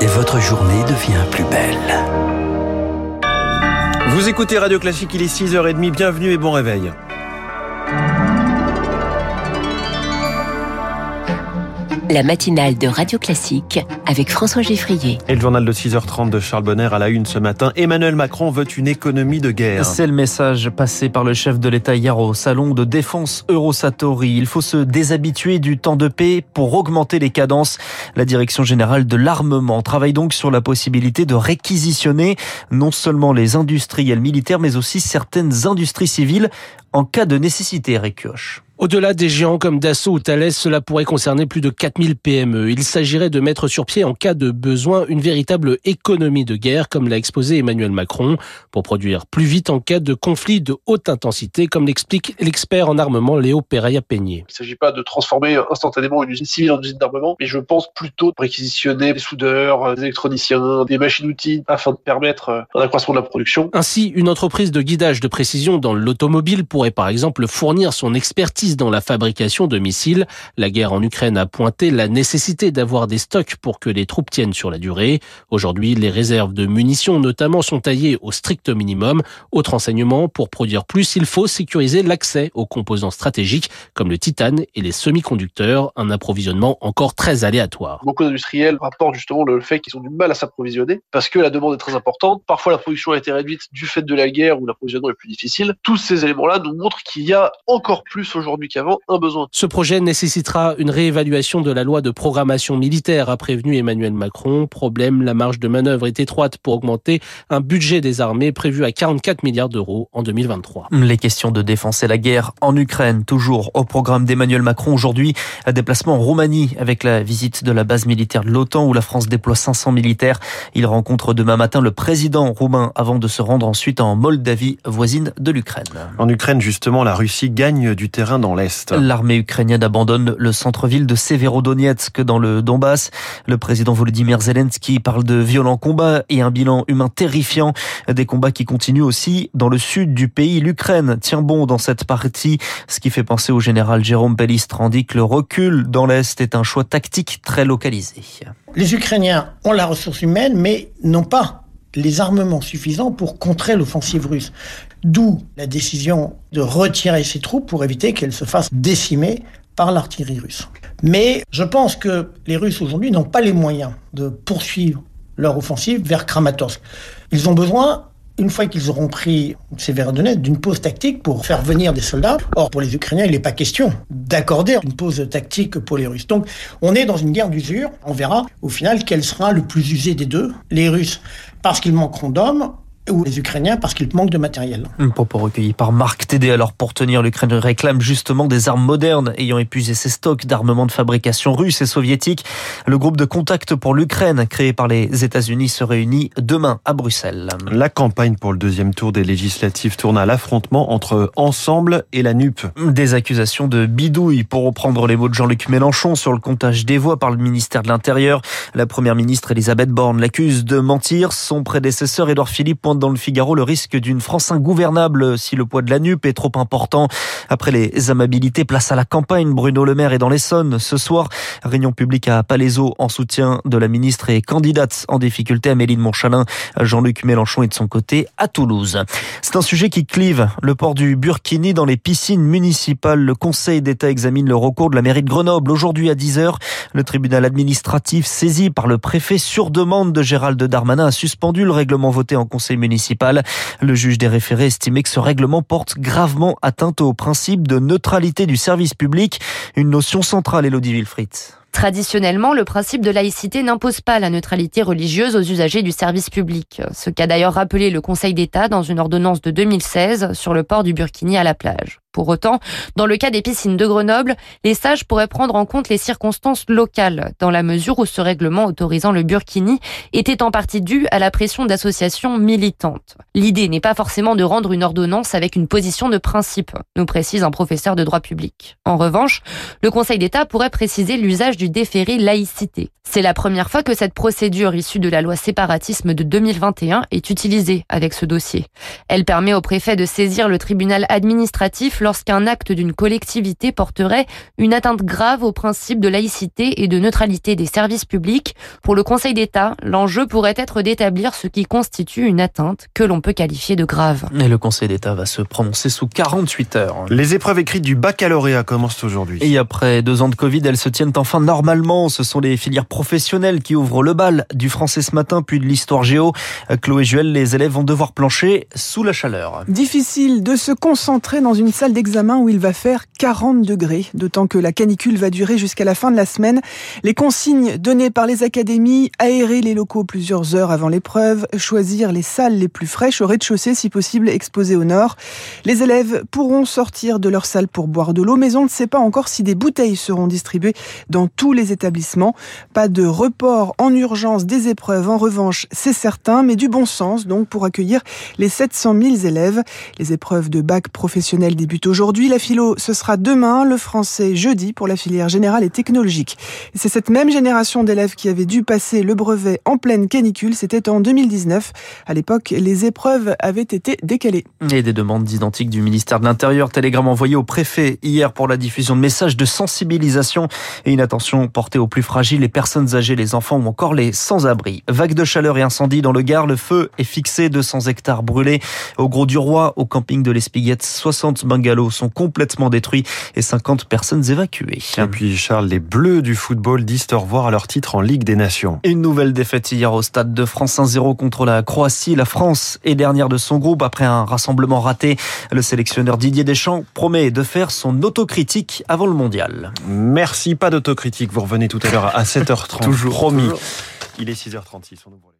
Et votre journée devient plus belle. Vous écoutez Radio Classique, il est 6h30, bienvenue et bon réveil. La matinale de Radio Classique avec François Geffrier. Et le journal de 6h30 de Charles Bonner à la une ce matin. Emmanuel Macron veut une économie de guerre. C'est le message passé par le chef de l'État hier au salon de défense Eurosatori. Il faut se déshabituer du temps de paix pour augmenter les cadences. La direction générale de l'armement travaille donc sur la possibilité de réquisitionner non seulement les industriels militaires mais aussi certaines industries civiles en cas de nécessité, Récioche. Au-delà des géants comme Dassault ou Thales, cela pourrait concerner plus de 4000 PME. Il s'agirait de mettre sur pied en cas de besoin une véritable économie de guerre, comme l'a exposé Emmanuel Macron, pour produire plus vite en cas de conflit de haute intensité, comme l'explique l'expert en armement Léo Pereira-Peigné. Il ne s'agit pas de transformer instantanément une usine civile en usine d'armement, mais je pense plutôt de réquisitionner des soudeurs, des électroniciens, des machines-outils, afin de permettre un accroissement de la production. Ainsi, une entreprise de guidage de précision dans l'automobile pourrait par exemple fournir son expertise dans la fabrication de missiles. La guerre en Ukraine a pointé la nécessité d'avoir des stocks pour que les troupes tiennent sur la durée. Aujourd'hui, les réserves de munitions notamment sont taillées au strict minimum. Autre enseignement, pour produire plus, il faut sécuriser l'accès aux composants stratégiques comme le titane et les semi-conducteurs, un approvisionnement encore très aléatoire. Beaucoup d'industriels rapportent justement le fait qu'ils ont du mal à s'approvisionner parce que la demande est très importante. Parfois, la production a été réduite du fait de la guerre où l'approvisionnement est plus difficile. Tous ces éléments-là nous montrent qu'il y a encore plus aujourd'hui aujourd'hui qu'avant un besoin. Ce projet nécessitera une réévaluation de la loi de programmation militaire, a prévenu Emmanuel Macron. Problème, la marge de manœuvre est étroite pour augmenter un budget des armées prévu à 44 milliards d'euros en 2023. Les questions de défense et la guerre en Ukraine, toujours au programme d'Emmanuel Macron aujourd'hui, un déplacement en Roumanie avec la visite de la base militaire de l'OTAN où la France déploie 500 militaires. Il rencontre demain matin le président roumain avant de se rendre ensuite en Moldavie, voisine de l'Ukraine. En Ukraine, justement, la Russie gagne du terrain dans l'Est. L'armée ukrainienne abandonne le centre-ville de Severodonetsk dans le Donbass. Le président Volodymyr Zelensky parle de violents combats et un bilan humain terrifiant. Des combats qui continuent aussi dans le sud du pays. L'Ukraine tient bon dans cette partie, ce qui fait penser au général Jérôme dit que le recul dans l'Est est un choix tactique très localisé. Les Ukrainiens ont la ressource humaine, mais n'ont pas les armements suffisants pour contrer l'offensive russe. D'où la décision de retirer ses troupes pour éviter qu'elles se fassent décimer par l'artillerie russe. Mais je pense que les Russes aujourd'hui n'ont pas les moyens de poursuivre leur offensive vers Kramatorsk. Ils ont besoin, une fois qu'ils auront pris Severodonetsk, d'une pause tactique pour faire venir des soldats. Or, pour les Ukrainiens, il n'est pas question d'accorder une pause tactique pour les Russes. Donc, on est dans une guerre d'usure. On verra au final quel sera le plus usé des deux. Les Russes, parce qu'ils manqueront d'hommes, ou les Ukrainiens parce qu'ils manquent de matériel. Un propos recueilli par Marc Tédé. Alors pour tenir, l'Ukraine réclame justement des armes modernes ayant épuisé ses stocks d'armements de fabrication russe et soviétique. Le groupe de contact pour l'Ukraine créé par les États-Unis se réunit demain à Bruxelles. La campagne pour le deuxième tour des législatives tourne à l'affrontement entre Ensemble et la NUP. Des accusations de bidouille pour reprendre les mots de Jean-Luc Mélenchon sur le comptage des voix par le ministère de l'Intérieur. La première ministre Elisabeth Borne l'accuse de mentir. Son prédécesseur Édouard Philippe dans le Figaro le risque d'une France ingouvernable si le poids de la NUP est trop important. Après les amabilités, place à la campagne. Bruno Le Maire est dans l'Essonne ce soir. Réunion publique à Palaiseau en soutien de la ministre et candidate en difficulté Amélie de Montchalin. Jean-Luc Mélenchon est de son côté à Toulouse. C'est un sujet qui clive le port du Burkini dans les piscines municipales. Le Conseil d'État examine le recours de la mairie de Grenoble. Aujourd'hui à 10h, le tribunal administratif saisi par le préfet sur demande de Gérald Darmanin a suspendu le règlement voté en Conseil Le juge des référés estimait que ce règlement porte gravement atteinte au principe de neutralité du service public, une notion centrale, Elodie Wilfried. Traditionnellement, le principe de laïcité n'impose pas la neutralité religieuse aux usagers du service public, ce qu'a d'ailleurs rappelé le Conseil d'État dans une ordonnance de 2016 sur le port du Burkini à la plage. Pour autant, dans le cas des piscines de Grenoble, les sages pourraient prendre en compte les circonstances locales, dans la mesure où ce règlement autorisant le burkini était en partie dû à la pression d'associations militantes. L'idée n'est pas forcément de rendre une ordonnance avec une position de principe, nous précise un professeur de droit public. En revanche, le Conseil d'État pourrait préciser l'usage du du déféré laïcité. C'est la première fois que cette procédure issue de la loi séparatisme de 2021 est utilisée avec ce dossier. Elle permet au préfet de saisir le tribunal administratif lorsqu'un acte d'une collectivité porterait une atteinte grave au principe de laïcité et de neutralité des services publics. Pour le Conseil d'État, l'enjeu pourrait être d'établir ce qui constitue une atteinte que l'on peut qualifier de grave. Et le Conseil d'État va se prononcer sous 48 heures. Les épreuves écrites du baccalauréat commencent aujourd'hui. Et après deux ans de Covid, elles se tiennent enfin normalement. Ce sont les filières professionnelles qui ouvrent le bal du français ce matin, puis de l'histoire géo. Chloé Juel, les élèves vont devoir plancher sous la chaleur. Difficile de se concentrer dans une salle d'examen où il va faire 40 degrés, d'autant que la canicule va durer jusqu'à la fin de la semaine. Les consignes données par les académies, aérer les locaux plusieurs heures avant l'épreuve, choisir les salles les plus fraîches au rez-de-chaussée si possible exposées au nord. Les élèves pourront sortir de leur salle pour boire de l'eau, mais on ne sait pas encore si des bouteilles seront distribuées dans tous les établissements. Pas de report en urgence des épreuves, en revanche, c'est certain, mais du bon sens donc pour accueillir les 700 000 élèves. Les épreuves de bac professionnel débutent aujourd'hui. La philo, ce sera demain, le français jeudi pour la filière générale et technologique. C'est cette même génération d'élèves qui avait dû passer le brevet en pleine canicule. C'était en 2019. À l'époque, les épreuves avaient été décalées. Et des demandes identiques du ministère de l'Intérieur. Télégramme envoyé au préfet hier pour la diffusion de messages de sensibilisation et une attention portée aux plus fragiles, les personnes âgées, les enfants ou encore les sans-abri. Vague de chaleur et incendie dans le Gard. Le feu est fixé. 200 hectares brûlés. Au Gros du Roi, au camping de l'Espiguette, 60 bungalows sont complètement détruits et 50 personnes évacuées. Et puis Charles, les Bleus du football disent au revoir à leur titre en Ligue des Nations. Une nouvelle défaite hier au stade de France 1-0 contre la Croatie. La France est dernière de son groupe après un rassemblement raté. Le sélectionneur Didier Deschamps promet de faire son autocritique avant le mondial. Merci, pas d'autocritique. Vous revenez tout à l'heure à 7h30. Toujours. Promis. Il est 6h36. On ouvre